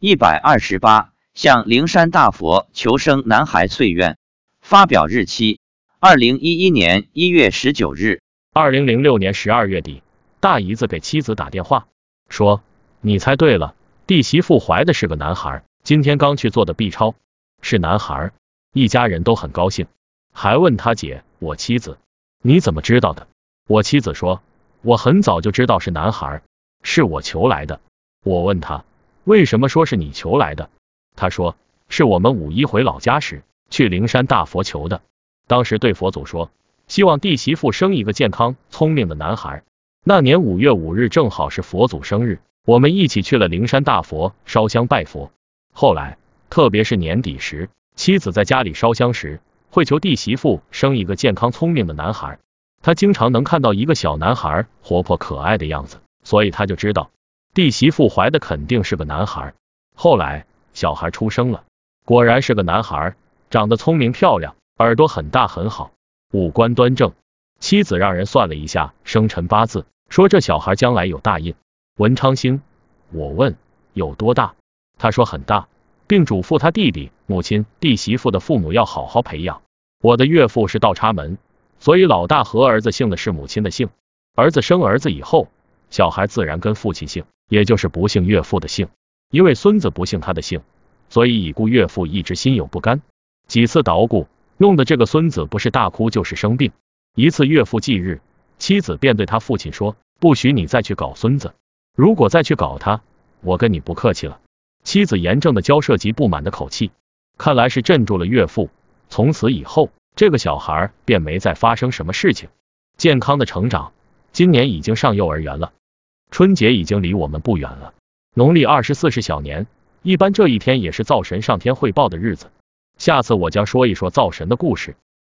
一百二十八，向灵山大佛求生男孩翠愿。发表日期：二零一一年一月十九日。二零零六年十二月底，大姨子给妻子打电话说：“你猜对了，弟媳妇怀的是个男孩，今天刚去做的 B 超，是男孩。”一家人都很高兴，还问他姐：“我妻子，你怎么知道的？”我妻子说：“我很早就知道是男孩，是我求来的。”我问他。为什么说是你求来的？他说是我们五一回老家时去灵山大佛求的。当时对佛祖说，希望弟媳妇生一个健康聪明的男孩。那年五月五日正好是佛祖生日，我们一起去了灵山大佛烧香拜佛。后来，特别是年底时，妻子在家里烧香时，会求弟媳妇生一个健康聪明的男孩。他经常能看到一个小男孩活泼可爱的样子，所以他就知道。弟媳妇怀的肯定是个男孩，后来小孩出生了，果然是个男孩，长得聪明漂亮，耳朵很大很好，五官端正。妻子让人算了一下生辰八字，说这小孩将来有大印，文昌星。我问有多大，他说很大，并嘱咐他弟弟、母亲、弟媳妇的父母要好好培养。我的岳父是倒插门，所以老大和儿子姓的是母亲的姓，儿子生儿子以后，小孩自然跟父亲姓。也就是不姓岳父的姓，因为孙子不姓他的姓，所以已故岳父一直心有不甘，几次捣鼓，弄得这个孙子不是大哭就是生病。一次岳父忌日，妻子便对他父亲说：“不许你再去搞孙子，如果再去搞他，我跟你不客气了。”妻子严正的交涉及不满的口气，看来是镇住了岳父。从此以后，这个小孩便没再发生什么事情，健康的成长，今年已经上幼儿园了。春节已经离我们不远了，农历二十四是小年，一般这一天也是灶神上天汇报的日子。下次我将说一说灶神的故事。